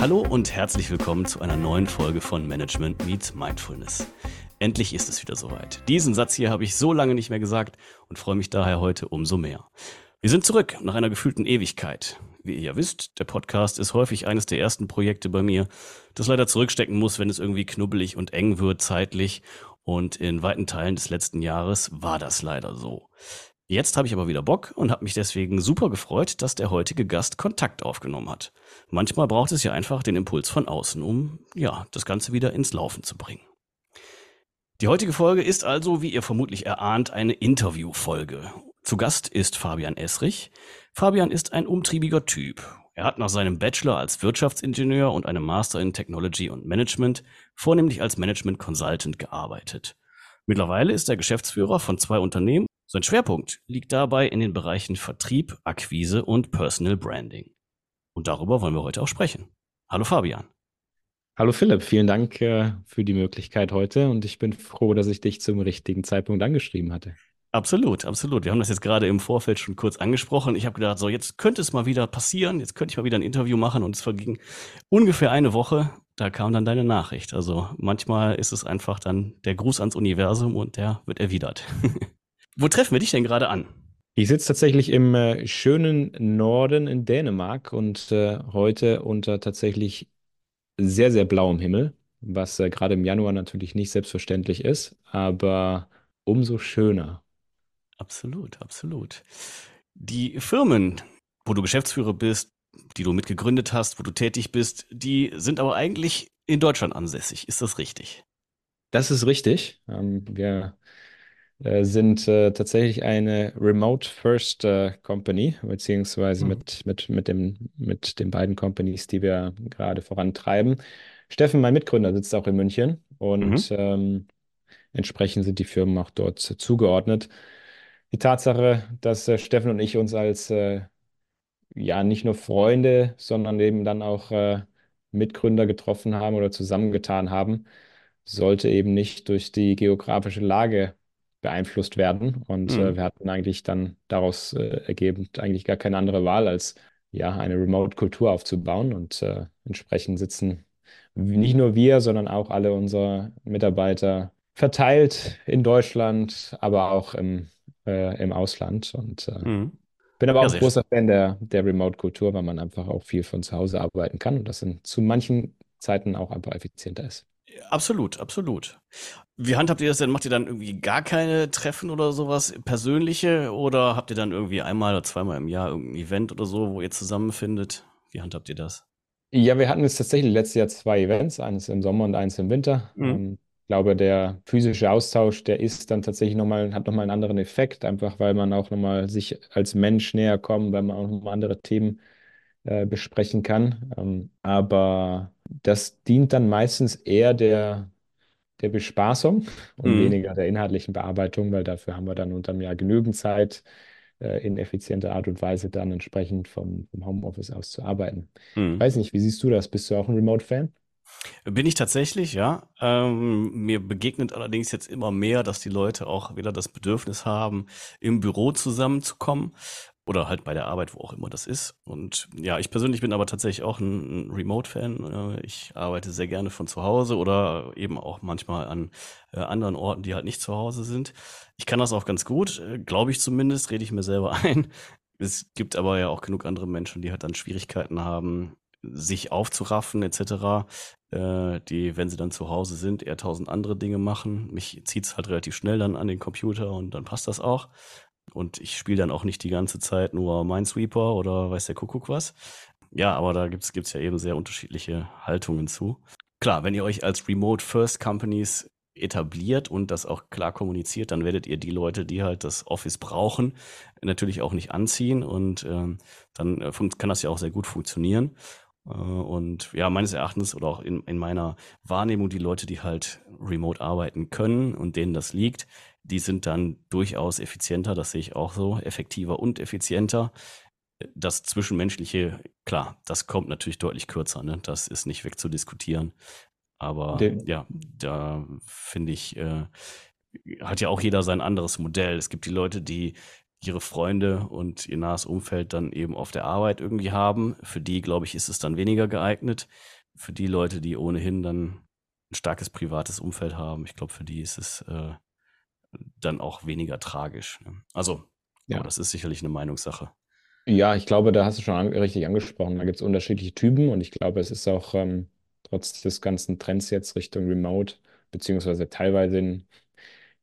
Hallo und herzlich willkommen zu einer neuen Folge von Management Meets Mindfulness. Endlich ist es wieder soweit. Diesen Satz hier habe ich so lange nicht mehr gesagt und freue mich daher heute umso mehr. Wir sind zurück nach einer gefühlten Ewigkeit. Wie ihr ja wisst, der Podcast ist häufig eines der ersten Projekte bei mir, das leider zurückstecken muss, wenn es irgendwie knubbelig und eng wird zeitlich. Und in weiten Teilen des letzten Jahres war das leider so. Jetzt habe ich aber wieder Bock und habe mich deswegen super gefreut, dass der heutige Gast Kontakt aufgenommen hat. Manchmal braucht es ja einfach den Impuls von außen, um ja, das Ganze wieder ins Laufen zu bringen. Die heutige Folge ist also, wie ihr vermutlich erahnt, eine Interviewfolge. Zu Gast ist Fabian Esrich. Fabian ist ein umtriebiger Typ. Er hat nach seinem Bachelor als Wirtschaftsingenieur und einem Master in Technology und Management vornehmlich als Management Consultant gearbeitet. Mittlerweile ist er Geschäftsführer von zwei Unternehmen sein Schwerpunkt liegt dabei in den Bereichen Vertrieb, Akquise und Personal Branding. Und darüber wollen wir heute auch sprechen. Hallo Fabian. Hallo Philipp, vielen Dank äh, für die Möglichkeit heute und ich bin froh, dass ich dich zum richtigen Zeitpunkt angeschrieben hatte. Absolut, absolut. Wir haben das jetzt gerade im Vorfeld schon kurz angesprochen. Ich habe gedacht, so jetzt könnte es mal wieder passieren, jetzt könnte ich mal wieder ein Interview machen und es verging ungefähr eine Woche. Da kam dann deine Nachricht. Also manchmal ist es einfach dann der Gruß ans Universum und der wird erwidert. Wo treffen wir dich denn gerade an? Ich sitze tatsächlich im äh, schönen Norden in Dänemark und äh, heute unter tatsächlich sehr, sehr blauem Himmel, was äh, gerade im Januar natürlich nicht selbstverständlich ist, aber umso schöner. Absolut, absolut. Die Firmen, wo du Geschäftsführer bist, die du mitgegründet hast, wo du tätig bist, die sind aber eigentlich in Deutschland ansässig. Ist das richtig? Das ist richtig. Ähm, wir sind äh, tatsächlich eine Remote First äh, Company, beziehungsweise mhm. mit, mit, mit, dem, mit den beiden Companies, die wir gerade vorantreiben. Steffen, mein Mitgründer, sitzt auch in München und mhm. ähm, entsprechend sind die Firmen auch dort zugeordnet. Die Tatsache, dass äh, Steffen und ich uns als äh, ja nicht nur Freunde, sondern eben dann auch äh, Mitgründer getroffen haben oder zusammengetan haben, sollte eben nicht durch die geografische Lage beeinflusst werden. Und mhm. äh, wir hatten eigentlich dann daraus äh, ergebend eigentlich gar keine andere Wahl, als ja eine Remote-Kultur aufzubauen. Und äh, entsprechend sitzen nicht nur wir, sondern auch alle unsere Mitarbeiter verteilt in Deutschland, aber auch im, äh, im Ausland. Und äh, mhm. bin aber ja, auch großer Fan der, der Remote-Kultur, weil man einfach auch viel von zu Hause arbeiten kann und das in zu manchen Zeiten auch einfach effizienter ist. Absolut, absolut. Wie handhabt ihr das denn? Macht ihr dann irgendwie gar keine Treffen oder sowas persönliche oder habt ihr dann irgendwie einmal oder zweimal im Jahr irgendein Event oder so, wo ihr zusammenfindet? Wie handhabt ihr das? Ja, wir hatten jetzt tatsächlich letztes Jahr zwei Events, eines im Sommer und eins im Winter. Mhm. Ähm, ich glaube, der physische Austausch, der ist dann tatsächlich nochmal, hat nochmal einen anderen Effekt, einfach weil man auch nochmal sich als Mensch näher kommt, weil man auch nochmal andere Themen äh, besprechen kann. Ähm, aber das dient dann meistens eher der, der Bespaßung und mhm. weniger der inhaltlichen Bearbeitung, weil dafür haben wir dann unterm Jahr genügend Zeit, äh, in effizienter Art und Weise dann entsprechend vom, vom Homeoffice aus zu arbeiten. Mhm. Ich weiß nicht, wie siehst du das? Bist du auch ein Remote-Fan? Bin ich tatsächlich, ja. Ähm, mir begegnet allerdings jetzt immer mehr, dass die Leute auch wieder das Bedürfnis haben, im Büro zusammenzukommen. Oder halt bei der Arbeit, wo auch immer das ist. Und ja, ich persönlich bin aber tatsächlich auch ein, Remote-Fan. Äh, ich arbeite sehr gerne von zu Hause oder eben auch manchmal an äh, anderen Orten, die halt nicht zu Hause sind. Ich kann das auch ganz gut, äh, glaube ich zumindest, rede ich mir selber ein. Es gibt aber ja auch genug andere Menschen, die halt dann Schwierigkeiten haben, sich aufzuraffen etc., die, wenn sie dann zu Hause sind, eher tausend andere Dinge machen. Mich zieht es halt relativ schnell dann an den Computer und dann passt das auch. Und ich spiele dann auch nicht die ganze Zeit nur Minesweeper oder weiß der Kuckuck was. Ja, aber da gibt es ja eben sehr unterschiedliche Haltungen zu. Klar, wenn ihr euch als Remote First Companies etabliert und das auch klar kommuniziert, dann werdet ihr die Leute, die halt das Office brauchen, natürlich auch nicht anziehen und ähm, dann äh, kann das ja auch sehr gut funktionieren. Äh, und ja, meines Erachtens oder auch in, in meiner Wahrnehmung, die Leute, die halt remote arbeiten können und denen das liegt, die sind dann durchaus effizienter, das sehe ich auch so, effektiver und effizienter. Das Zwischenmenschliche, klar, das kommt natürlich deutlich kürzer, ne? das ist nicht wegzudiskutieren. Aber Den, ja, da finde ich, äh, hat ja auch jeder sein anderes Modell. Es gibt die Leute, die ihre Freunde und ihr nahes Umfeld dann eben auf der Arbeit irgendwie haben. Für die, glaube ich, ist es dann weniger geeignet. Für die Leute, die ohnehin dann ein starkes privates Umfeld haben, ich glaube, für die ist es äh, dann auch weniger tragisch. Ne? Also, ja. das ist sicherlich eine Meinungssache. Ja, ich glaube, da hast du schon an, richtig angesprochen. Da gibt es unterschiedliche Typen und ich glaube, es ist auch ähm, trotz des ganzen Trends jetzt Richtung Remote, beziehungsweise teilweise in,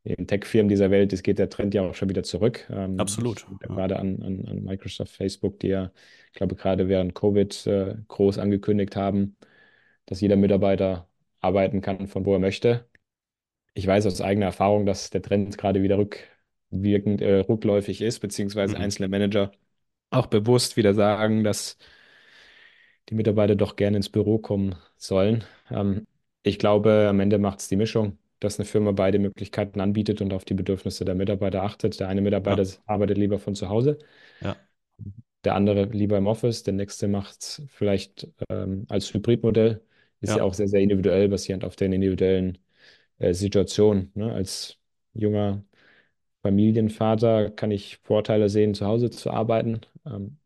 in Tech-Firmen dieser Welt, es geht der Trend ja auch schon wieder zurück. Ähm, Absolut. Ja. Gerade an, an, an, Microsoft, Facebook, die ja, ich glaube, gerade während Covid äh, groß angekündigt haben, dass jeder Mitarbeiter arbeiten kann, von wo er möchte. Ich weiß aus eigener Erfahrung, dass der Trend gerade wieder rückwirkend, äh, rückläufig ist, beziehungsweise mhm. einzelne Manager auch bewusst wieder sagen, dass die Mitarbeiter doch gerne ins Büro kommen sollen. Ähm, ich glaube, am Ende macht es die Mischung, dass eine Firma beide Möglichkeiten anbietet und auf die Bedürfnisse der Mitarbeiter achtet. Der eine Mitarbeiter ja. arbeitet lieber von zu Hause, ja. der andere lieber im Office, der nächste macht es vielleicht ähm, als Hybridmodell. Ist ja. ja. auch sehr, sehr individuell, basierend auf den individuellen äh, Situationen. Ne? Als junger Familienvater kann ich Vorteile sehen, zu Hause zu arbeiten. Ähm,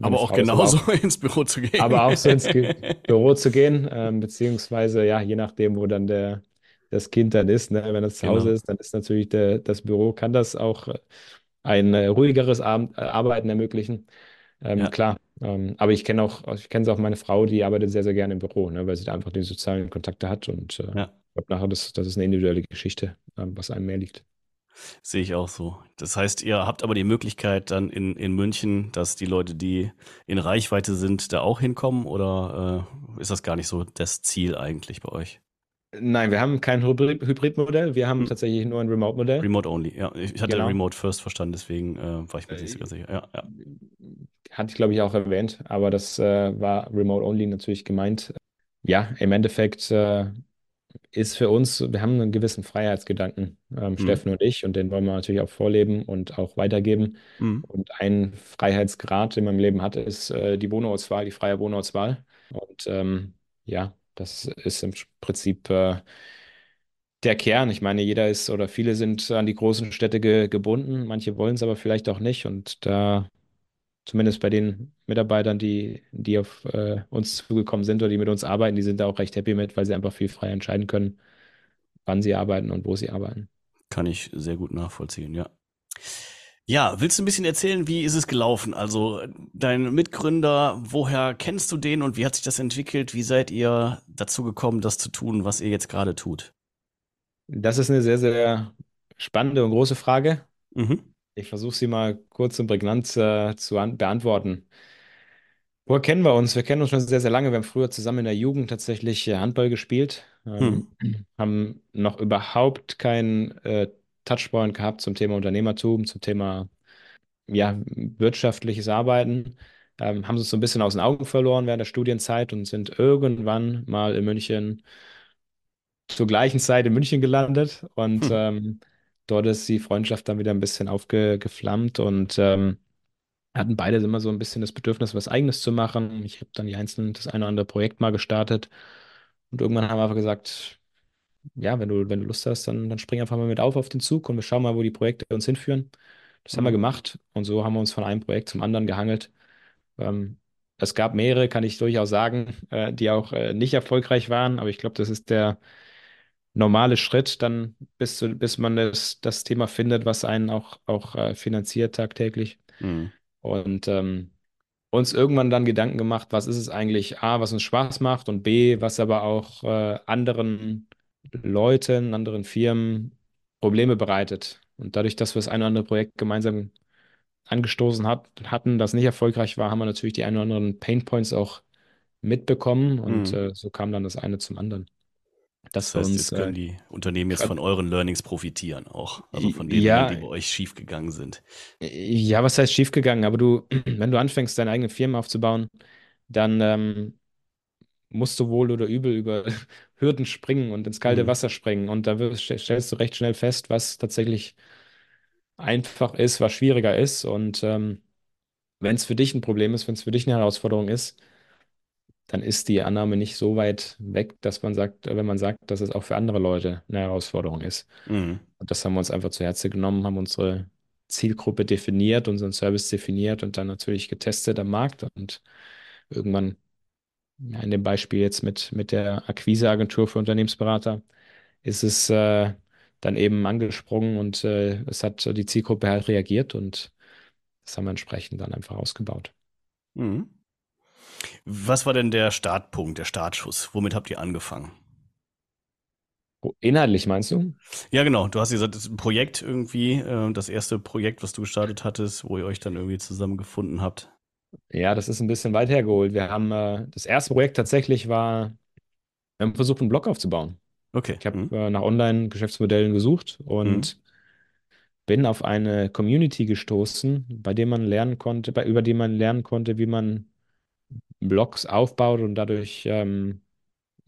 aber auch genauso auch, ins Büro zu gehen. Aber auch so ins Büro zu gehen, ähm, beziehungsweise ja, je nachdem, wo dann der, das Kind dann ist. Ne? Wenn es zu Hause genau. ist, dann ist natürlich der, das Büro, kann das auch ein äh, ruhigeres Ab äh, Arbeiten ermöglichen. Ähm, ja. Klar, ähm, aber ich kenne auch, ich kenne auch meine Frau, die arbeitet sehr, sehr gerne im Büro, ne? weil sie da einfach die sozialen Kontakte hat und äh, ja. Ich glaube nachher, das, das ist eine individuelle Geschichte, ähm, was einem mehr liegt. Sehe ich auch so. Das heißt, ihr habt aber die Möglichkeit dann in, in München, dass die Leute, die in Reichweite sind, da auch hinkommen oder äh, ist das gar nicht so das Ziel eigentlich bei euch? Nein, wir haben kein Hybrid-Modell, wir haben hm. tatsächlich nur ein Remote-Modell. Remote only, ja. Ich hatte genau. Remote First verstanden, deswegen äh, war ich mir nicht ganz sicher. Ja, ja. Hatte ich, glaube ich, auch erwähnt, aber das äh, war Remote only natürlich gemeint. Ja, im Endeffekt äh, ist für uns, wir haben einen gewissen Freiheitsgedanken, ähm, mhm. Steffen und ich, und den wollen wir natürlich auch vorleben und auch weitergeben. Mhm. Und ein Freiheitsgrad, den man im Leben hat, ist äh, die Wohnauswahl, die freie Wohnauswahl. Und ähm, ja, das ist im Prinzip äh, der Kern. Ich meine, jeder ist oder viele sind an die großen Städte ge gebunden, manche wollen es aber vielleicht auch nicht. Und da zumindest bei den Mitarbeitern, die, die auf äh, uns zugekommen sind oder die mit uns arbeiten, die sind da auch recht happy mit, weil sie einfach viel frei entscheiden können, wann sie arbeiten und wo sie arbeiten. Kann ich sehr gut nachvollziehen, ja. Ja, willst du ein bisschen erzählen, wie ist es gelaufen? Also dein Mitgründer, woher kennst du den und wie hat sich das entwickelt? Wie seid ihr dazu gekommen, das zu tun, was ihr jetzt gerade tut? Das ist eine sehr, sehr spannende und große Frage. Mhm. Ich versuche sie mal kurz und prägnant äh, zu beantworten. Woher kennen wir uns? Wir kennen uns schon sehr, sehr lange. Wir haben früher zusammen in der Jugend tatsächlich äh, Handball gespielt, ähm, hm. haben noch überhaupt keinen äh, Touchpoint gehabt zum Thema Unternehmertum, zum Thema ja, wirtschaftliches Arbeiten. Ähm, haben uns so ein bisschen aus den Augen verloren während der Studienzeit und sind irgendwann mal in München zur gleichen Zeit in München gelandet und hm. ähm, dort ist die Freundschaft dann wieder ein bisschen aufgeflammt und ähm, hatten beide immer so ein bisschen das Bedürfnis, was Eigenes zu machen. Ich habe dann die einzelnen, das eine oder andere Projekt mal gestartet und irgendwann haben wir einfach gesagt, ja, wenn du, wenn du Lust hast, dann, dann spring einfach mal mit auf auf den Zug und wir schauen mal, wo die Projekte uns hinführen. Das mhm. haben wir mhm. gemacht und so haben wir uns von einem Projekt zum anderen gehangelt. Ähm, es gab mehrere, kann ich durchaus sagen, äh, die auch äh, nicht erfolgreich waren, aber ich glaube, das ist der, normale Schritt, dann bis, zu, bis man das, das Thema findet, was einen auch, auch äh, finanziert tagtäglich. Mhm. Und ähm, uns irgendwann dann Gedanken gemacht, was ist es eigentlich, A, was uns Spaß macht und B, was aber auch äh, anderen Leuten, anderen Firmen Probleme bereitet. Und dadurch, dass wir das eine oder andere Projekt gemeinsam angestoßen hat, hatten, das nicht erfolgreich war, haben wir natürlich die ein oder anderen Painpoints auch mitbekommen und mhm. äh, so kam dann das eine zum anderen. Das, heißt, uns, jetzt können äh, die Unternehmen jetzt von euren Learnings profitieren auch, also von den ja, die bei euch schiefgegangen sind. Ja, was heißt schiefgegangen? Aber du, wenn du anfängst, deine eigene Firma aufzubauen, dann ähm, musst du wohl oder übel über Hürden springen und ins kalte mhm. Wasser springen. Und da wirst, stellst du recht schnell fest, was tatsächlich einfach ist, was schwieriger ist. Und ähm, wenn es für dich ein Problem ist, wenn es für dich eine Herausforderung ist, dann ist die Annahme nicht so weit weg, dass man sagt, wenn man sagt, dass es auch für andere Leute eine Herausforderung ist. Mhm. Und das haben wir uns einfach zu Herzen genommen, haben unsere Zielgruppe definiert, unseren Service definiert und dann natürlich getestet am Markt und irgendwann, ja, in dem Beispiel jetzt mit, mit der Akquiseagentur für Unternehmensberater, ist es äh, dann eben angesprungen und äh, es hat die Zielgruppe halt reagiert und das haben wir entsprechend dann einfach ausgebaut. Mhm. Was war denn der Startpunkt, der Startschuss? Womit habt ihr angefangen? Inhaltlich meinst du? Ja, genau. Du hast gesagt, das ist ein Projekt irgendwie, äh, das erste Projekt, was du gestartet hattest, wo ihr euch dann irgendwie zusammengefunden habt. Ja, das ist ein bisschen weit hergeholt. Wir haben, äh, das erste Projekt tatsächlich war, wir haben versucht, einen Blog aufzubauen. Okay. Ich habe Mhm. äh, nach Online-Geschäftsmodellen gesucht und bin auf eine Community gestoßen, bei dem man lernen konnte, bei, über die man lernen konnte, wie man Blogs aufbaut und dadurch ähm,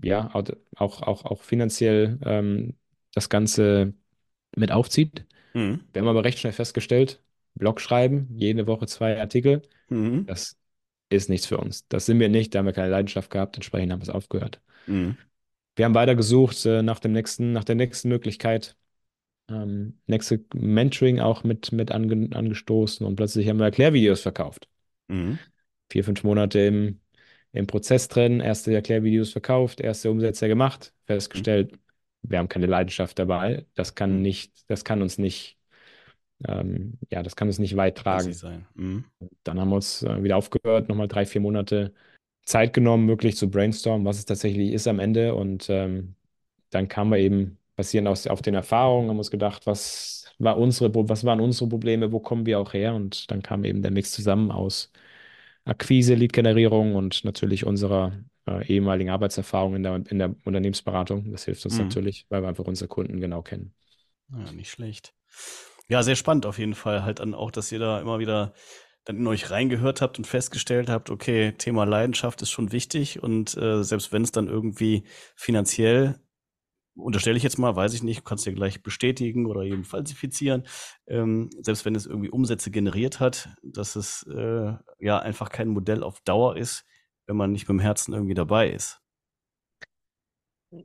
ja auch, auch, auch finanziell ähm, das Ganze mit aufzieht. Mhm. Wir haben aber recht schnell festgestellt, Blog schreiben, jede Woche zwei Artikel, Mhm. das ist nichts für uns. Das sind wir nicht, da haben wir keine Leidenschaft gehabt, entsprechend haben wir es aufgehört. Mhm. Wir haben weiter gesucht äh, nach dem nächsten, nach der nächsten Möglichkeit, ähm, nächste Mentoring auch mit, mit ange, angestoßen und plötzlich haben wir Erklärvideos verkauft. Mhm. Vier, fünf Monate im, im Prozess drin, erste Erklärvideos verkauft, erste Umsätze gemacht, festgestellt, wir haben keine Leidenschaft dabei. Das kann Mhm. nicht, das kann uns nicht, ähm, ja, das kann uns nicht weit tragen. Mhm. Dann haben wir uns äh, wieder aufgehört, nochmal drei, vier Monate Zeit genommen, wirklich zu brainstormen, was es tatsächlich ist am Ende. Und ähm, dann kamen wir eben basierend aus, auf den Erfahrungen, haben uns gedacht, was war unsere, was waren unsere Probleme, wo kommen wir auch her? Und dann kam eben der Mix zusammen aus Akquise, Lead-Generierung und natürlich unserer äh, ehemaligen Arbeitserfahrung in der, in der Unternehmensberatung. Das hilft uns Mhm. natürlich, weil wir einfach unsere Kunden genau kennen. Ja, nicht schlecht. Ja, sehr spannend auf jeden Fall. Halt dann auch, dass ihr da immer wieder dann in euch reingehört habt und festgestellt habt, okay, Thema Leidenschaft ist schon wichtig und äh, selbst wenn es dann irgendwie finanziell, unterstelle ich jetzt mal, weiß ich nicht, kannst du ja gleich bestätigen oder eben falsifizieren, ähm, selbst wenn es irgendwie Umsätze generiert hat, dass es äh, ja einfach kein Modell auf Dauer ist, wenn man nicht mit dem Herzen irgendwie dabei ist.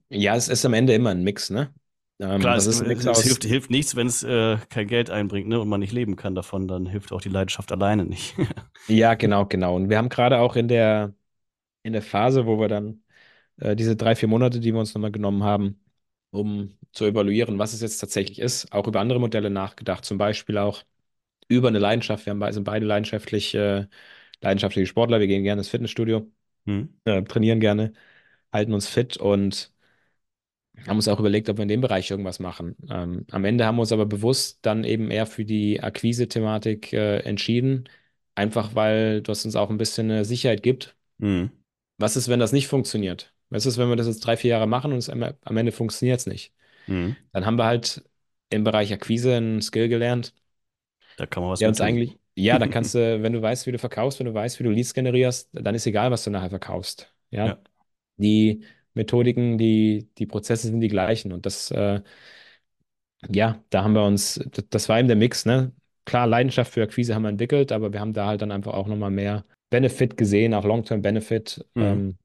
Ja, es ist am Ende immer ein Mix, ne? Ähm, Klar, es, ist ein Mix es hilft, hilft nichts, wenn es äh, kein Geld einbringt ne, und man nicht leben kann davon, dann hilft auch die Leidenschaft alleine nicht. Ja, genau, genau. Und wir haben gerade auch in der, in der Phase, wo wir dann äh, diese drei, vier Monate, die wir uns nochmal genommen haben, um zu evaluieren, was es jetzt tatsächlich ist, auch über andere Modelle nachgedacht. Zum Beispiel auch über eine Leidenschaft. Wir haben, be- sind beide leidenschaftlich, äh, leidenschaftliche Sportler. Wir gehen gerne ins Fitnessstudio, Hm. äh, trainieren gerne, halten uns fit und haben uns auch überlegt, ob wir in dem Bereich irgendwas machen. Ähm, am Ende haben wir uns aber bewusst dann eben eher für die Akquise-Thematik äh, entschieden, einfach weil das uns auch ein bisschen eine Sicherheit gibt. Hm. Was ist, wenn das nicht funktioniert? Was ist, wenn wir das jetzt drei, vier Jahre machen und es am Ende funktioniert es nicht? Hm. Dann haben wir halt im Bereich Akquise einen Skill gelernt, Da kann man was der uns eigentlich, ja, da kannst du, wenn du weißt, wie du verkaufst, wenn du weißt, wie du Leads generierst, dann ist egal, was du nachher verkaufst. Ja. Ja. Die Methodiken, die, die Prozesse sind die gleichen. Und das, äh, ja, da haben wir uns, das, das war eben der Mix, ne? Klar, Leidenschaft für Akquise haben wir entwickelt, aber wir haben da halt dann einfach auch nochmal mehr Benefit gesehen, auch Long-Term Benefit, Mhm. ähm,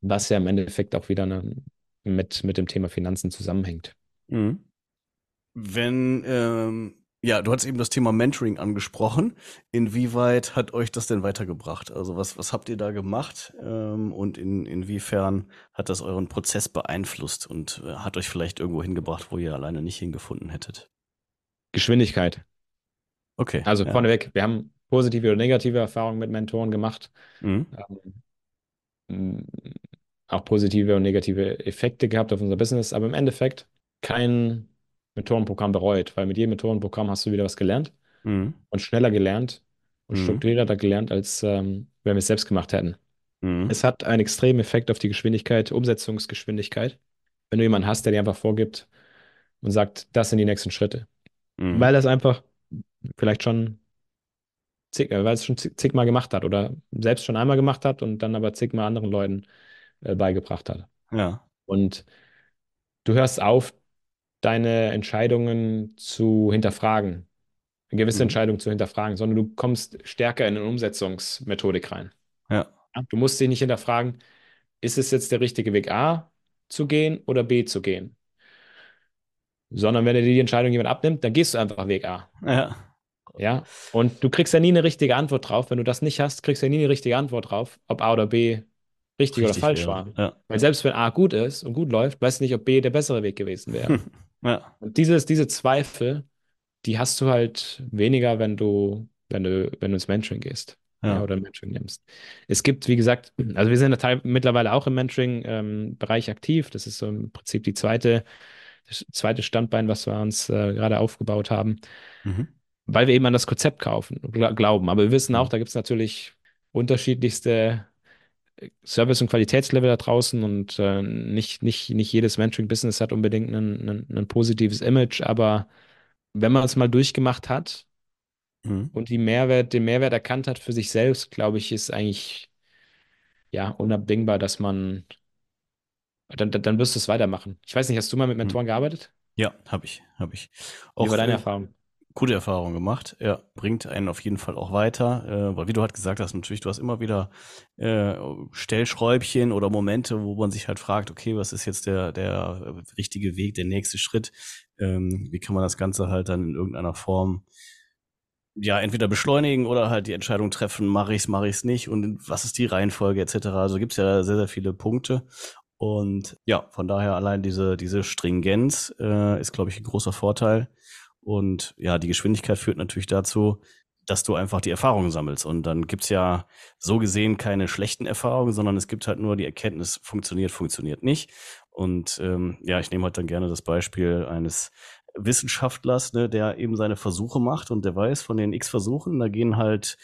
was ja im Endeffekt auch wieder ne, mit, mit dem Thema Finanzen zusammenhängt. Mhm. Wenn, ähm, ja, du hast eben das Thema Mentoring angesprochen. Inwieweit hat euch das denn weitergebracht? Also was, was habt ihr da gemacht ähm, und in, inwiefern hat das euren Prozess beeinflusst und äh, hat euch vielleicht irgendwo hingebracht, wo ihr alleine nicht hingefunden hättet? Geschwindigkeit. Okay. Also ja. vorneweg, wir haben positive oder negative Erfahrungen mit Mentoren gemacht. Mhm. ähm, auch positive und negative Effekte gehabt auf unser Business, aber im Endeffekt kein Methodenprogramm bereut, weil mit jedem Methodenprogramm hast du wieder was gelernt Mhm. und schneller gelernt und Mhm. strukturierter gelernt, als ähm, wenn wir es selbst gemacht hätten. Mhm. Es hat einen extremen Effekt auf die Geschwindigkeit, Umsetzungsgeschwindigkeit, wenn du jemanden hast, der dir einfach vorgibt und sagt, das sind die nächsten Schritte. Mhm. Weil er es einfach vielleicht schon zig, äh, weil es schon zig- zigmal gemacht hat oder selbst schon einmal gemacht hat und dann aber zigmal anderen Leuten äh, beigebracht hat. Ja. Und du hörst auf, deine Entscheidungen zu hinterfragen, eine gewisse Mhm. Entscheidung zu hinterfragen, sondern du kommst stärker in eine Umsetzungsmethodik rein. Ja, Du musst dich nicht hinterfragen, ist es jetzt der richtige Weg A zu gehen oder B zu gehen? Sondern wenn dir die Entscheidung jemand abnimmt, dann gehst du einfach Weg A. Ja. Ja, und du kriegst ja nie eine richtige Antwort drauf. Wenn du das nicht hast, kriegst du ja nie eine richtige Antwort drauf, ob A oder B richtig oder Richtig falsch wäre. war. Ja. Weil selbst wenn A gut ist und gut läuft, weißt du nicht, ob B der bessere Weg gewesen wäre. Ja. Und dieses, diese Zweifel, die hast du halt weniger, wenn du, wenn du, wenn du ins Mentoring gehst. Ja, oder Mentoring nimmst. Es gibt, wie gesagt, also wir sind teil- mittlerweile auch im Mentoring-Bereich aktiv. Das ist so im Prinzip die zweite, das zweite Standbein, was wir uns äh, gerade aufgebaut haben, Mhm. weil wir eben an das Konzept kaufen, gla- glauben. Aber wir wissen auch, da gibt es natürlich unterschiedlichste Service- und Qualitätslevel da draußen und äh, nicht, nicht, nicht jedes Mentoring-Business hat unbedingt ein, positives Image, aber wenn man es mal durchgemacht hat Mhm. und die Mehrwert, den Mehrwert erkannt hat für sich selbst, glaube ich, ist eigentlich ja unabdingbar, dass man dann, dann, dann wirst du es weitermachen. Ich weiß nicht, hast du mal mit Mentoren gearbeitet? Ja, habe ich, habe ich. Wie war deine äh, Erfahrung? Gute Erfahrung gemacht. Ja, bringt einen auf jeden Fall auch weiter, äh, weil wie du halt gesagt hast, natürlich, du hast immer wieder äh, Stellschräubchen oder Momente, wo man sich halt fragt, okay, was ist jetzt der, der richtige Weg, der nächste Schritt? Ähm, wie kann man das Ganze halt dann in irgendeiner Form ja, entweder beschleunigen oder halt die Entscheidung treffen, mache ich's, mache ich's nicht und was ist die Reihenfolge etc. Also gibt's ja sehr, sehr viele Punkte. Und ja, von daher allein diese, diese Stringenz äh, ist, glaube ich, ein großer Vorteil. Und ja, die Geschwindigkeit führt natürlich dazu, dass du einfach die Erfahrungen sammelst. Und dann gibt's ja so gesehen keine schlechten Erfahrungen, sondern es gibt halt nur die Erkenntnis, funktioniert, funktioniert nicht. Und ähm, ja, ich nehme halt dann gerne das Beispiel eines Wissenschaftlers, ne, der eben seine Versuche macht und der weiß, von den x Versuchen, da gehen halt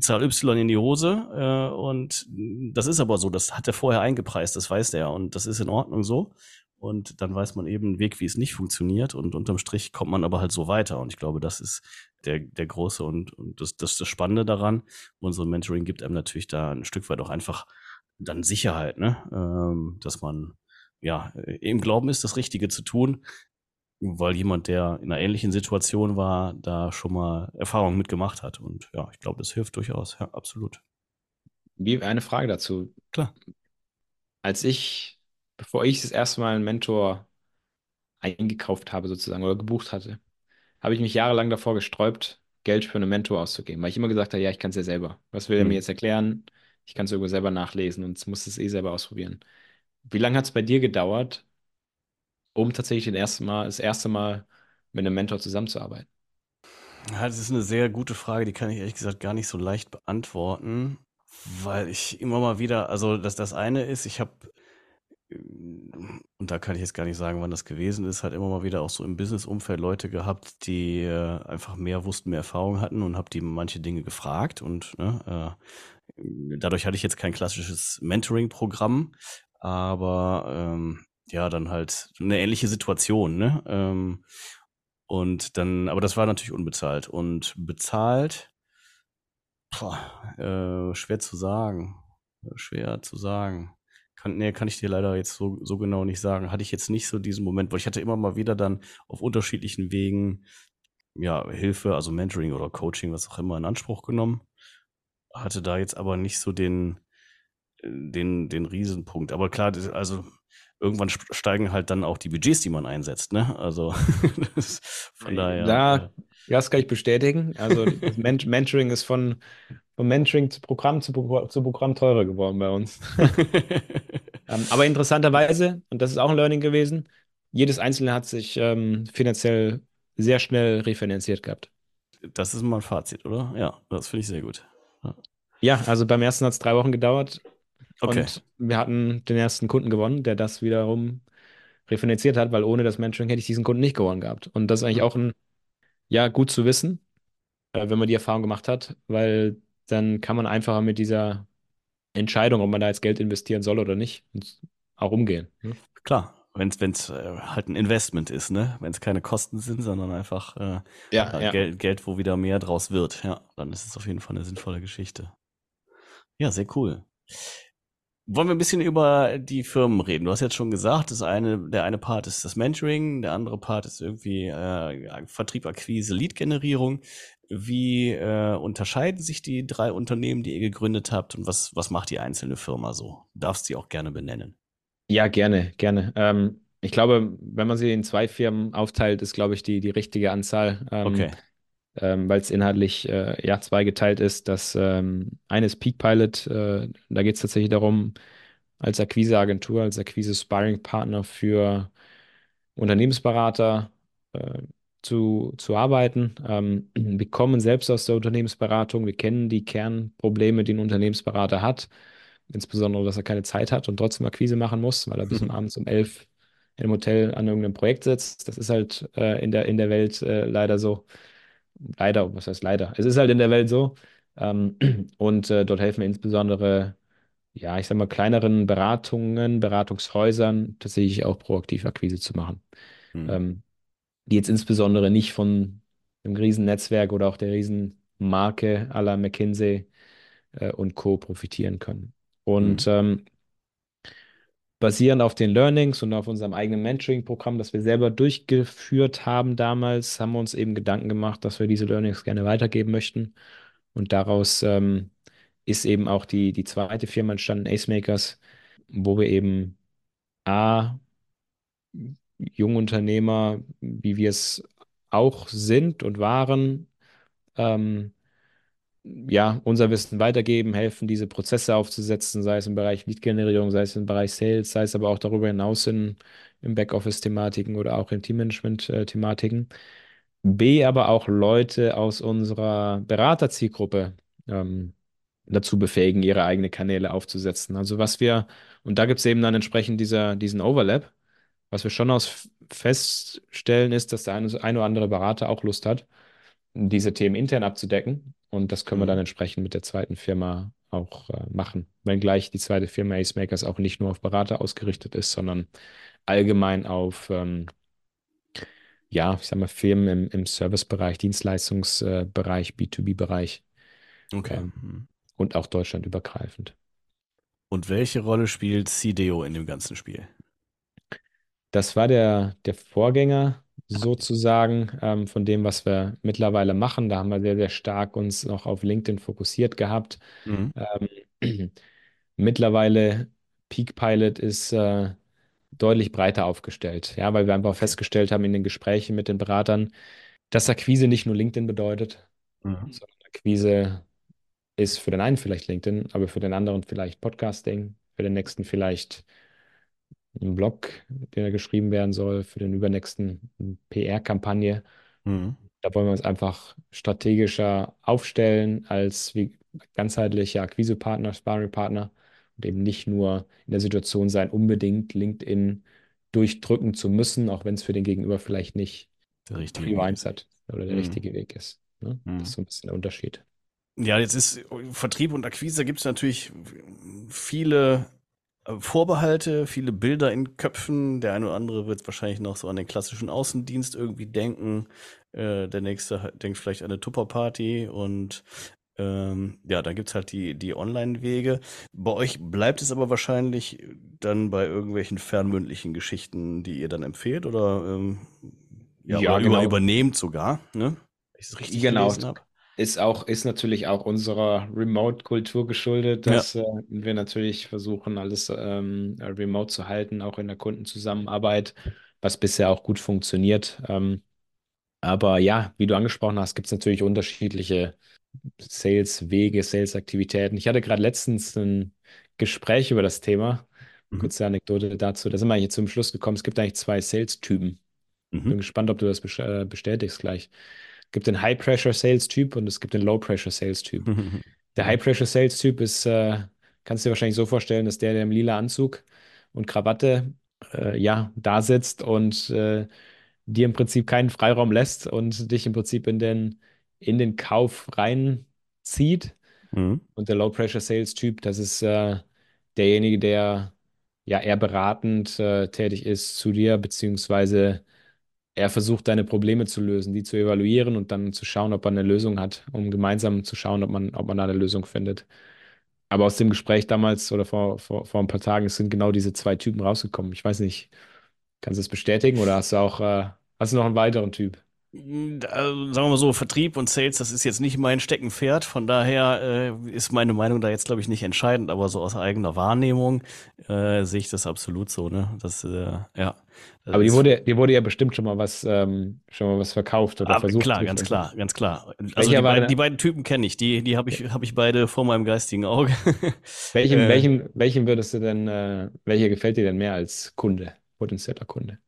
Zahl Y in die Hose äh, und das ist aber so, das hat er vorher eingepreist, das weiß er und das ist in Ordnung so. Und dann weiß man eben einen Weg, wie es nicht funktioniert und unterm Strich kommt man aber halt so weiter. Und ich glaube, das ist der, der große und, und das, das, das Spannende daran. Unser Mentoring gibt einem natürlich da ein Stück weit auch einfach dann Sicherheit, ne? ähm, dass man ja im Glauben ist, das Richtige zu tun, weil jemand, der in einer ähnlichen Situation war, da schon mal Erfahrungen mitgemacht hat. Und ja, ich glaube, das hilft durchaus. Ja, absolut. Wie eine Frage dazu. Klar. Als ich, bevor ich das erste Mal einen Mentor eingekauft habe, sozusagen, oder gebucht hatte, habe ich mich jahrelang davor gesträubt, Geld für einen Mentor auszugeben, weil ich immer gesagt habe, ja, ich kann es ja selber. Was will er mir Mhm. jetzt erklären? Ich kann es irgendwo selber nachlesen und muss es eh selber ausprobieren. Wie lange hat es bei dir gedauert, um tatsächlich den ersten Mal, das erste Mal mit einem Mentor zusammenzuarbeiten? Ja, das ist eine sehr gute Frage, die kann ich ehrlich gesagt gar nicht so leicht beantworten, weil ich immer mal wieder, also das, das eine ist, ich habe, und da kann ich jetzt gar nicht sagen, wann das gewesen ist, halt immer mal wieder auch so im Business-Umfeld Leute gehabt, die äh, einfach mehr wussten, mehr Erfahrung hatten und habe die manche Dinge gefragt und ne, äh, dadurch hatte ich jetzt kein klassisches Mentoring-Programm, aber ähm, ja, dann halt eine ähnliche Situation, ne? Ähm, und dann, aber das war natürlich unbezahlt. Und bezahlt, boah, äh, schwer zu sagen. Schwer zu sagen. Kann, nee, kann ich dir leider jetzt so, so genau nicht sagen. Hatte ich jetzt nicht so diesen Moment, weil ich hatte immer mal wieder dann auf unterschiedlichen Wegen ja, Hilfe, also Mentoring oder Coaching, was auch immer, in Anspruch genommen. Hatte da jetzt aber nicht so den, den, den Riesenpunkt. Aber klar, also irgendwann steigen halt dann auch die Budgets, die man einsetzt, ne? Also das, von daher. Da, äh, das kann ich bestätigen. Also Mentoring ist von, von Mentoring zu Programm zu, zu Programm teurer geworden bei uns. Ähm, aber interessanterweise, und das ist auch ein Learning gewesen, jedes Einzelne hat sich ähm, finanziell sehr schnell refinanziert gehabt. das ist mal ein Fazit, oder? Ja, das finde ich sehr gut. Ja. Ja, also beim ersten hat es drei Wochen gedauert Okay. und wir hatten den ersten Kunden gewonnen, der das wiederum refinanziert hat, weil ohne das Mentoring hätte ich diesen Kunden nicht gewonnen gehabt. Und das ist eigentlich Ja. auch ein, ja, gut zu wissen, äh, wenn man die Erfahrung gemacht hat, weil dann kann man einfacher mit dieser Entscheidung, ob man da jetzt Geld investieren soll oder nicht, auch umgehen. Ne? Klar, wenn es äh, halt ein Investment ist, ne? Wenn es keine Kosten sind, sondern einfach äh, Ja, ja, ja. Geld, Geld, wo wieder mehr draus wird. Ja, dann ist es auf jeden Fall eine sinnvolle Geschichte. Ja, sehr cool. Wollen wir ein bisschen über die Firmen reden? Du hast jetzt schon gesagt, das eine, der eine Part ist das Mentoring, der andere Part ist irgendwie äh, Vertrieb, Akquise, Lead-Generierung. Wie äh, unterscheiden sich die drei Unternehmen, die ihr gegründet habt und was, was macht die einzelne Firma so? Du darfst sie auch gerne benennen. Ja, gerne, gerne. Ähm, ich glaube, wenn man sie in zwei Firmen aufteilt, ist, glaube ich, die, die richtige Anzahl. Ähm, Okay. Ähm, weil es inhaltlich äh, ja zweigeteilt ist. Das ähm, eine ist Peak Pilot, äh, da geht es tatsächlich darum, als Akquiseagentur, als Akquise-Sparring-Partner für Unternehmensberater äh, zu, zu arbeiten. Ähm, wir kommen selbst aus der Unternehmensberatung, wir kennen die Kernprobleme, die ein Unternehmensberater hat, insbesondere, dass er keine Zeit hat und trotzdem Akquise machen muss, weil er bis um abends um elf im Hotel an irgendeinem Projekt sitzt. Das ist halt äh, in der, in der Welt äh, leider so. Leider, was heißt leider? Es ist halt in der Welt so. Ähm, und äh, dort helfen wir insbesondere, ja, ich sag mal, kleineren Beratungen, Beratungshäusern tatsächlich auch proaktiv Akquise zu machen. Hm. Ähm, die jetzt insbesondere nicht von einem Riesennetzwerk oder auch der Riesenmarke à la McKinsey äh, und Co. profitieren können. Und ähm, basierend auf den Learnings und auf unserem eigenen Mentoring-Programm, das wir selber durchgeführt haben damals, haben wir uns eben Gedanken gemacht, dass wir diese Learnings gerne weitergeben möchten. Und daraus ähm, ist eben auch die, die zweite Firma entstanden, Acemakers, wo wir eben A, Jungunternehmer, wie wir es auch sind und waren, ähm, ja, unser Wissen weitergeben, helfen, diese Prozesse aufzusetzen, sei es im Bereich Lead-Generierung, sei es im Bereich Sales, sei es aber auch darüber hinaus in, in Backoffice-Thematiken oder auch in Teammanagement-Thematiken. B, aber auch Leute aus unserer Beraterzielgruppe ähm, dazu befähigen, ihre eigenen Kanäle aufzusetzen. Also was wir, und da gibt es eben dann entsprechend dieser, diesen Overlap, was wir schon aus feststellen, ist, dass der eine, ein oder andere Berater auch Lust hat, diese Themen intern abzudecken. Und das können wir dann Mhm. entsprechend mit der zweiten Firma auch äh, machen. Wenngleich die zweite Firma Ace Makers auch nicht nur auf Berater ausgerichtet ist, sondern allgemein auf, ähm, ja, ich sag mal, Firmen im, im Servicebereich, Dienstleistungsbereich, B2B-Bereich Okay. ähm, Hm. und auch deutschlandübergreifend. Und welche Rolle spielt CDO in dem ganzen Spiel? Das war der, der Vorgänger sozusagen ähm, von dem, was wir mittlerweile machen. Da haben wir sehr, sehr stark uns noch auf LinkedIn fokussiert gehabt. Mhm. Ähm, mittlerweile Peak Pilot ist äh, deutlich breiter aufgestellt, ja, weil wir einfach festgestellt haben in den Gesprächen mit den Beratern, dass Akquise nicht nur LinkedIn bedeutet, Mhm. sondern Akquise ist für den einen vielleicht LinkedIn, aber für den anderen vielleicht Podcasting, für den nächsten vielleicht ein Blog, der geschrieben werden soll, für den übernächsten PR-Kampagne. Mhm. Da wollen wir uns einfach strategischer aufstellen als wie ganzheitlicher Akquisepartner, Sparringpartner und eben nicht nur in der Situation sein, unbedingt LinkedIn durchdrücken zu müssen, auch wenn es für den Gegenüber vielleicht nicht Der richtige Prio Weg 1 ist. hat oder der Mhm. richtige Weg ist. Ne? Mhm. Das ist so ein bisschen der Unterschied. Ja, jetzt ist Vertrieb und Akquise gibt es natürlich viele Vorbehalte, viele Bilder in Köpfen. Der eine oder andere wird wahrscheinlich noch so an den klassischen Außendienst irgendwie denken. Äh, der nächste denkt vielleicht an eine Tupperparty und ähm, ja, dann gibt's halt die, die Online-Wege. Bei euch bleibt es aber wahrscheinlich dann bei irgendwelchen fernmündlichen Geschichten, die ihr dann empfehlt oder, ähm, ja, Ja, oder über, genau. übernehmt sogar, ne? Ich es richtig Genau. gelesen habe. Ist auch, ist natürlich auch unserer Remote-Kultur geschuldet, Ja. dass äh, wir natürlich versuchen, alles ähm, remote zu halten, auch in der Kundenzusammenarbeit, was bisher auch gut funktioniert. Ähm, aber ja, wie du angesprochen hast, gibt es natürlich unterschiedliche Sales-Wege, Sales-Aktivitäten. Ich hatte gerade letztens ein Gespräch über das Thema. Mhm. Kurze Anekdote dazu. Da sind wir eigentlich zum Schluss gekommen, es gibt eigentlich zwei Sales-Typen. Bin Mhm. gespannt, ob du das äh, bestätigst gleich. Es gibt den High-Pressure-Sales-Typ und es gibt den Low-Pressure-Sales-Typ. Der Mhm. High-Pressure-Sales-Typ ist, äh, kannst du dir wahrscheinlich so vorstellen, dass der, der im lila Anzug und Krawatte, äh, ja, da sitzt und äh, dir im Prinzip keinen Freiraum lässt und dich im Prinzip in den, in den Kauf reinzieht. Mhm. Und der Low-Pressure-Sales-Typ, das ist äh, derjenige, der ja eher beratend äh, tätig ist zu dir, beziehungsweise er versucht, deine Probleme zu lösen, die zu evaluieren und dann zu schauen, ob man eine Lösung hat, um gemeinsam zu schauen, ob man, ob man da eine Lösung findet. Aber aus dem Gespräch damals oder vor, vor, vor ein paar Tagen sind genau diese zwei Typen rausgekommen. Ich weiß nicht, kannst du das bestätigen oder hast du auch, äh, hast du noch einen weiteren Typ? Also, sagen wir mal so, Vertrieb und Sales, das ist jetzt nicht mein Steckenpferd. Von daher äh, ist meine Meinung da jetzt, glaube ich, nicht entscheidend, aber so aus eigener Wahrnehmung äh, sehe ich das absolut so, ne? Das, äh, ja. Das Aber die wurde, die wurde ja bestimmt schon mal was, ähm, schon mal was verkauft oder aber versucht klar, ganz klar, ganz klar. Also die beiden, die beiden Typen kenne ich, die, die habe ich, habe ich beide vor meinem geistigen Auge. welchem, äh, welchem, welchem würdest du denn, äh, welcher gefällt dir denn mehr als Kunde, potenzieller Kunde?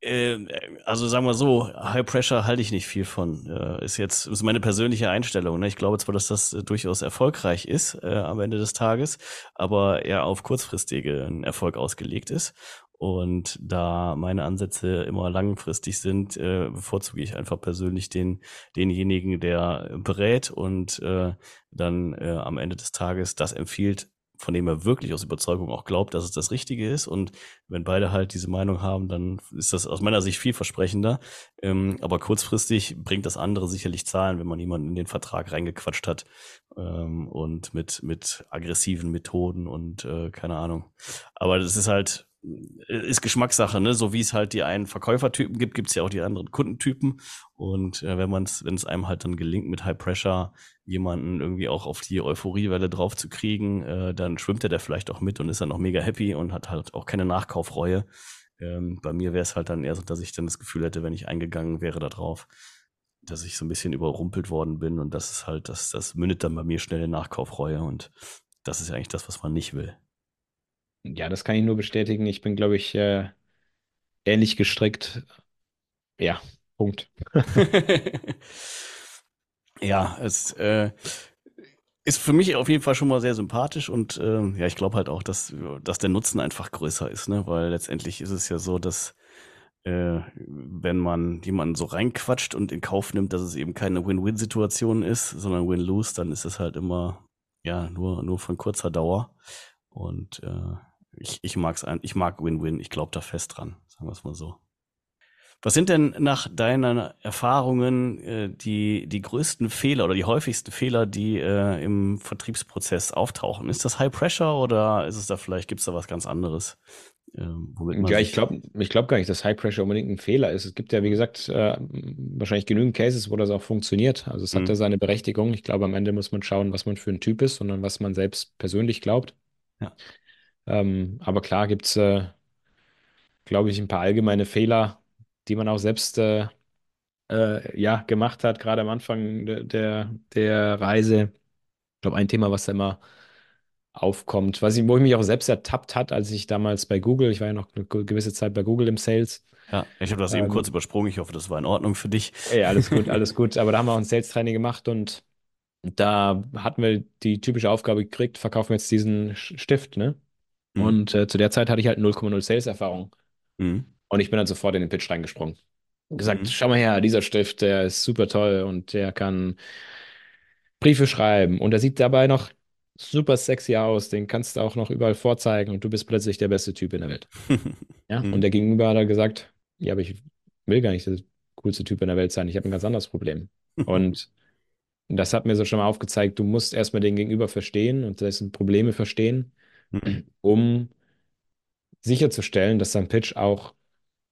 Äh, also sagen wir so, High Pressure halte ich nicht viel von. Äh, ist jetzt ist meine persönliche Einstellung. Ne? Ich glaube zwar, dass das äh, durchaus erfolgreich ist am Ende des Tages, aber eher auf kurzfristigen Erfolg ausgelegt ist. Und da meine Ansätze immer langfristig sind, bevorzuge ich einfach persönlich den, denjenigen, der berät und dann am Ende des Tages das empfiehlt, von dem er wirklich aus Überzeugung auch glaubt, dass es das Richtige ist. Und wenn beide halt diese Meinung haben, dann ist das aus meiner Sicht vielversprechender. Ähm, aber kurzfristig bringt das andere sicherlich Zahlen, wenn man jemanden in den Vertrag reingequatscht hat ähm, und mit, mit aggressiven Methoden und äh, keine Ahnung. Aber das ist halt, ist Geschmackssache, ne? So wie es halt die einen Verkäufertypen gibt, gibt es ja auch die anderen Kundentypen. Und äh, wenn man es, wenn es einem halt dann gelingt, mit High Pressure jemanden irgendwie auch auf die Euphoriewelle drauf zu kriegen, äh, dann schwimmt er da vielleicht auch mit und ist dann auch mega happy und hat halt auch keine Nachkaufreue. Ähm, bei mir wäre es halt dann eher so, dass ich dann das Gefühl hätte, wenn ich eingegangen wäre da drauf, dass ich so ein bisschen überrumpelt worden bin und das ist halt, das, das mündet dann bei mir schnell in Nachkaufreue und das ist ja eigentlich das, was man nicht will. Ja, das kann ich nur bestätigen. Ich bin, glaube ich, äh, ähnlich gestrickt. Ja, Punkt. Ja, es äh, ist für mich auf jeden Fall schon mal sehr sympathisch und ähm, ja, ich glaube halt auch, dass, dass der Nutzen einfach größer ist, ne? Weil letztendlich ist es ja so, dass äh, wenn man jemanden so reinquatscht und in Kauf nimmt, dass es eben keine Win-Win-Situation ist, sondern Win-Lose, dann ist es halt immer ja nur, nur von kurzer Dauer. Und äh, ich, ich mag's ich mag Win-Win, ich glaube da fest dran, sagen wir es mal so. Was sind denn nach deinen Erfahrungen äh, die, die größten Fehler oder die häufigsten Fehler, die äh, im Vertriebsprozess auftauchen? Ist das High Pressure oder ist es da vielleicht, gibt es da was ganz anderes, äh, Ja, ich glaube, ich glaube gar nicht, dass High Pressure unbedingt ein Fehler ist. Es gibt ja, wie gesagt, äh, wahrscheinlich genügend Cases, wo das auch funktioniert. Also es hat Hm, ja seine Berechtigung. Ich glaube, am Ende muss man schauen, was man für ein Typ ist, sondern was man selbst persönlich glaubt. ja. Ähm, aber klar gibt es, äh, glaube ich, ein paar allgemeine Fehler, die man auch selbst äh, äh, ja, gemacht hat, gerade am Anfang de- der, der Reise. Ich glaube, ein Thema, was da immer aufkommt, was ich, wo ich mich auch selbst ertappt hat, als ich damals bei Google, ich war ja noch eine gewisse Zeit bei Google im Sales. Ja, ich habe das eben kurz Ähm, übersprungen. Ich hoffe, das war in Ordnung für dich. ey, alles gut, alles gut. Aber da haben wir auch ein Sales-Training gemacht und da hatten wir die typische Aufgabe gekriegt, verkaufen wir jetzt diesen Stift, ne? Hm, Und äh, zu der Zeit hatte ich halt 0,0 Sales-Erfahrung. hm, Und ich bin dann sofort in den Pitch reingesprungen. Gesagt, hm, schau mal her, dieser Stift, der ist super toll und der kann Briefe schreiben und er sieht dabei noch super sexy aus, den kannst du auch noch überall vorzeigen und du bist plötzlich der beste Typ in der Welt. Ja, und hm, der Gegenüber hat dann gesagt, ja, aber ich will gar nicht der coolste Typ in der Welt sein, ich habe ein ganz anderes Problem. Und das hat mir so schon mal aufgezeigt, du musst erstmal den Gegenüber verstehen und dessen Probleme verstehen, um sicherzustellen, dass dein Pitch auch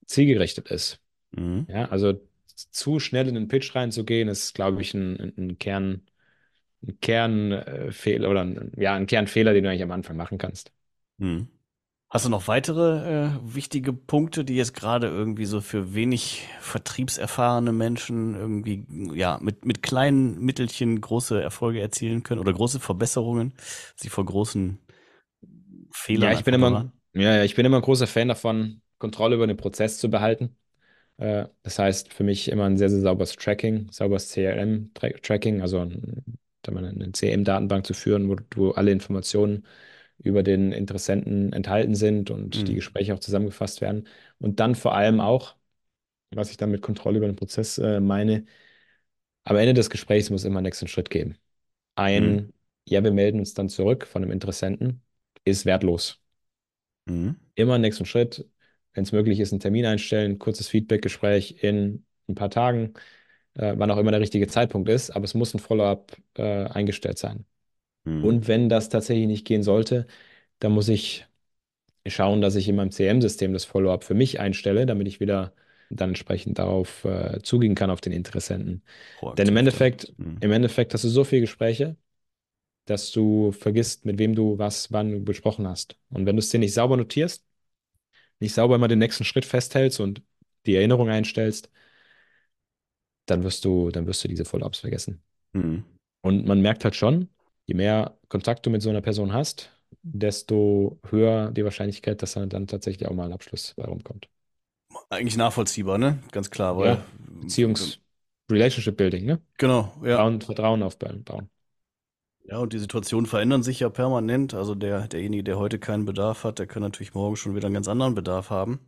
zielgerichtet ist. hm, Ja, also zu schnell in den Pitch reinzugehen, ist, glaube ich, ein, ein Kern, ein Kernfehler oder ein, ja, ein Kernfehler, den du eigentlich am Anfang machen kannst. hm. Hast du noch weitere äh, wichtige Punkte, die jetzt gerade irgendwie so für wenig vertriebserfahrene Menschen irgendwie ja mit, mit kleinen Mittelchen große Erfolge erzielen können oder große Verbesserungen, sie vor großen Ja, Fehlern ich bin immer, ja, ja, ich bin immer ein großer Fan davon, Kontrolle über den Prozess zu behalten. Äh, das heißt für mich immer ein sehr, sehr sauberes Tracking, sauberes CRM-Tracking, also ein, eine CRM-Datenbank zu führen, wo, wo alle Informationen über den Interessenten enthalten sind und die Hm, Gespräche auch zusammengefasst werden. Und dann vor allem auch, was ich dann mit Kontrolle über den Prozess äh, meine, am Ende des Gesprächs muss immer einen nächsten Schritt geben. Ein, ja, wir melden uns dann zurück von einem Interessenten, ist wertlos. hm, Immer nächsten Schritt, wenn es möglich ist, einen Termin einstellen, kurzes Feedbackgespräch in ein paar Tagen, äh, wann auch immer der richtige Zeitpunkt ist, aber es muss ein Follow-up äh, eingestellt sein. hm, Und wenn das tatsächlich nicht gehen sollte, dann muss ich schauen, dass ich in meinem CRM-System das Follow-up für mich einstelle, damit ich wieder dann entsprechend darauf äh, zugehen kann auf den Interessenten. Denn im Endeffekt, mhm. im Endeffekt hast du so viele Gespräche, dass du vergisst, mit wem du was wann besprochen hast. Und wenn du es dir nicht sauber notierst, nicht sauber immer den nächsten Schritt festhältst und die Erinnerung einstellst, dann wirst du, dann wirst du diese Follow-ups vergessen. Mhm. Und man merkt halt schon, je mehr Kontakt du mit so einer Person hast, desto höher die Wahrscheinlichkeit, dass dann, dann tatsächlich auch mal ein Abschluss bei rumkommt. Eigentlich nachvollziehbar, ne? Ganz klar, weil. Ja, Beziehungs- Relationship Building, ne? Genau, ja. Vertrauen, Vertrauen aufbauen. Ja, und die Situationen verändern sich ja permanent. Also der, derjenige, der heute keinen Bedarf hat, der kann natürlich morgen schon wieder einen ganz anderen Bedarf haben.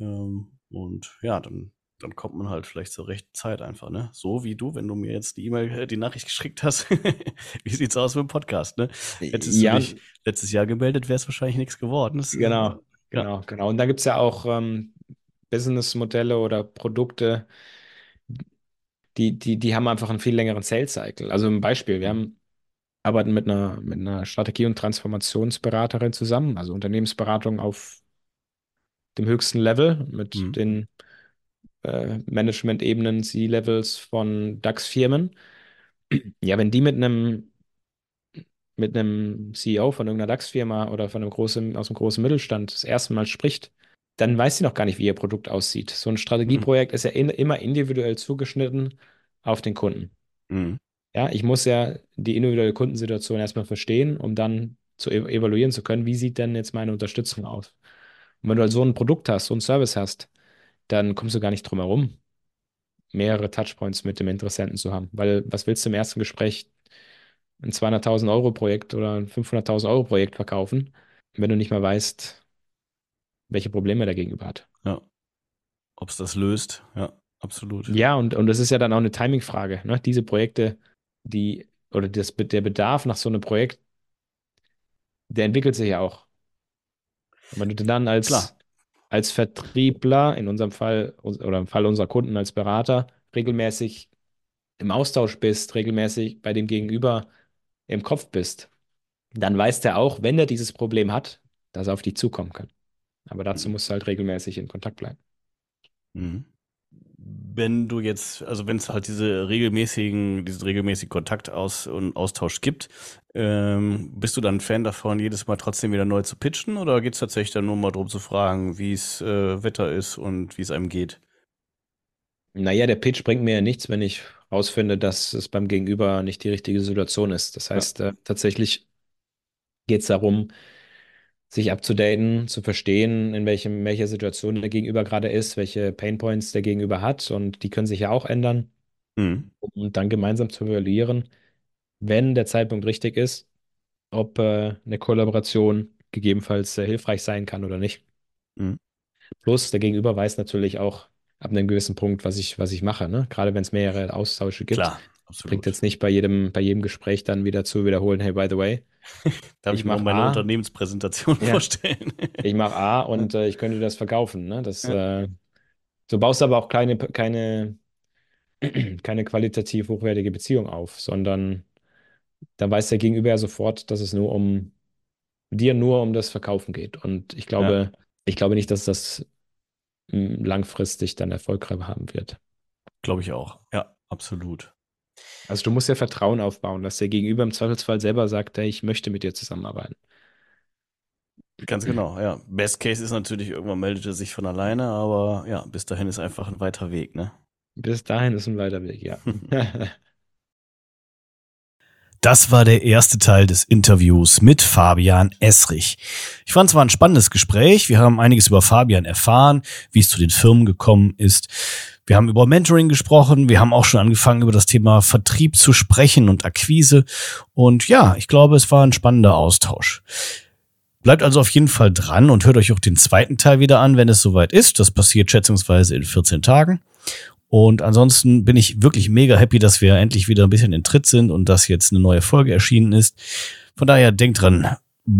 Ähm, und ja, dann, dann kommt man halt vielleicht zur rechten Zeit einfach, ne? So wie du, wenn du mir jetzt die E-Mail, äh, die Nachricht geschickt hast. wie sieht's aus mit dem Podcast, ne? Hättest ja. du dich letztes Jahr gemeldet, wäre es wahrscheinlich nichts geworden. Das, genau, ja. genau, genau. Und da gibt es ja auch ähm, Businessmodelle oder Produkte, die, die, die haben einfach einen viel längeren Sales Cycle. Also ein Beispiel, wir haben arbeiten mit einer, mit einer Strategie- und Transformationsberaterin zusammen, also Unternehmensberatung auf dem höchsten Level mit mhm. den äh, Management-Ebenen, C-Levels von DAX-Firmen. Ja, wenn die mit einem mit einem CEO von irgendeiner DAX-Firma oder von einem großen, aus einem großen Mittelstand das erste Mal spricht, dann weiß sie noch gar nicht, wie ihr Produkt aussieht. So ein Strategieprojekt mhm. ist ja in, immer individuell zugeschnitten auf den Kunden. Mhm. Ja, ich muss ja die individuelle Kundensituation erstmal verstehen, um dann zu evaluieren zu können, wie sieht denn jetzt meine Unterstützung aus. Und wenn du halt so ein Produkt hast, so einen Service hast, dann kommst du gar nicht drum herum, mehrere Touchpoints mit dem Interessenten zu haben. Weil was willst du im ersten Gespräch ein 200.000 Euro Projekt oder ein 500.000 Euro Projekt verkaufen, wenn du nicht mal weißt, welche Probleme er gegenüber hat. Ja. Ob es das löst, ja, absolut. Ja, und, und das ist ja dann auch eine Timing-Frage. Ne? Diese Projekte die, oder das, der Bedarf nach so einem Projekt, der entwickelt sich ja auch. Und wenn du dann als, als Vertriebler, in unserem Fall, oder im Fall unserer Kunden als Berater, regelmäßig im Austausch bist, regelmäßig bei dem Gegenüber im Kopf bist, dann weiß der auch, wenn er dieses Problem hat, dass er auf dich zukommen kann. Aber dazu mhm. musst du halt regelmäßig in Kontakt bleiben. Mhm wenn du jetzt, also wenn es halt diese regelmäßigen, diesen regelmäßigen Kontakt aus und Austausch gibt, ähm, bist du dann ein Fan davon, jedes Mal trotzdem wieder neu zu pitchen oder geht es tatsächlich dann nur mal darum zu fragen, wie es äh, Wetter ist und wie es einem geht? Naja, der Pitch bringt mir ja nichts, wenn ich rausfinde, dass es beim Gegenüber nicht die richtige Situation ist. Das heißt, ja. äh, tatsächlich geht es darum, sich abzudaten, zu verstehen, in welchem, welcher Situation der Gegenüber gerade ist, welche Painpoints der Gegenüber hat und die können sich ja auch ändern. Mhm. Und dann gemeinsam zu evaluieren, wenn der Zeitpunkt richtig ist, ob äh, eine Kollaboration gegebenenfalls äh, hilfreich sein kann oder nicht. Mhm. Plus, der Gegenüber weiß natürlich auch ab einem gewissen Punkt, was ich, was ich mache. Ne? Gerade wenn es mehrere Austausche gibt. Klar, absolut. Bringt jetzt nicht bei jedem, bei jedem Gespräch dann wieder zu wiederholen, hey, by the way, Darf ich, ich mal meine A, Unternehmenspräsentation ja, vorstellen? ich mache A und äh, ich könnte das verkaufen. Ne? Das, ja. äh, so baust du aber auch keine, keine, keine qualitativ hochwertige Beziehung auf, sondern dann weiß der Gegenüber ja sofort, dass es nur um dir nur um das Verkaufen geht. Und ich glaube, ja. ich glaube nicht, dass das hm, langfristig dann Erfolg haben wird. Glaube ich auch. Ja, absolut. Also du musst ja Vertrauen aufbauen, dass der Gegenüber im Zweifelsfall selber sagt, hey, ich möchte mit dir zusammenarbeiten. Ganz genau, ja. Best Case ist natürlich, irgendwann meldet er sich von alleine, aber ja, bis dahin ist einfach ein weiter Weg, ne? Bis dahin ist ein weiter Weg, ja. Das war der erste Teil des Interviews mit Fabian Esrich. Ich fand es war ein spannendes Gespräch. Wir haben einiges über Fabian erfahren, wie es zu den Firmen gekommen ist. Wir haben über Mentoring gesprochen. Wir haben auch schon angefangen, über das Thema Vertrieb zu sprechen und Akquise. Und ja, ich glaube, es war ein spannender Austausch. Bleibt also auf jeden Fall dran und hört euch auch den zweiten Teil wieder an, wenn es soweit ist. Das passiert schätzungsweise in 14 Tagen. Und ansonsten bin ich wirklich mega happy, dass wir endlich wieder ein bisschen in Tritt sind und dass jetzt eine neue Folge erschienen ist. Von daher denkt dran,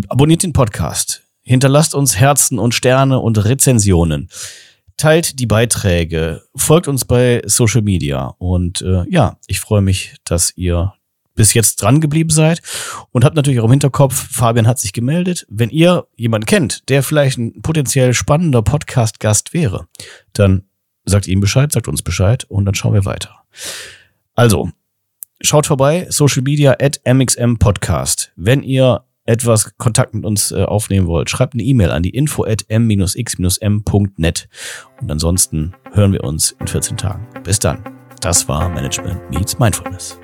abonniert den Podcast, hinterlasst uns Herzen und Sterne und Rezensionen teilt die Beiträge, folgt uns bei Social Media und äh, ja, ich freue mich, dass ihr bis jetzt dran geblieben seid und habt natürlich auch im Hinterkopf, Fabian hat sich gemeldet. Wenn ihr jemanden kennt, der vielleicht ein potenziell spannender Podcast-Gast wäre, dann sagt ihm Bescheid, sagt uns Bescheid und dann schauen wir weiter. Also, schaut vorbei, Social Media at MXM Podcast. Wenn ihr etwas Kontakt mit uns äh, aufnehmen wollt, schreibt eine E-Mail an die info at m-x-m.net. Und ansonsten hören wir uns in 14 Tagen. Bis dann. Das war Management Meets Mindfulness.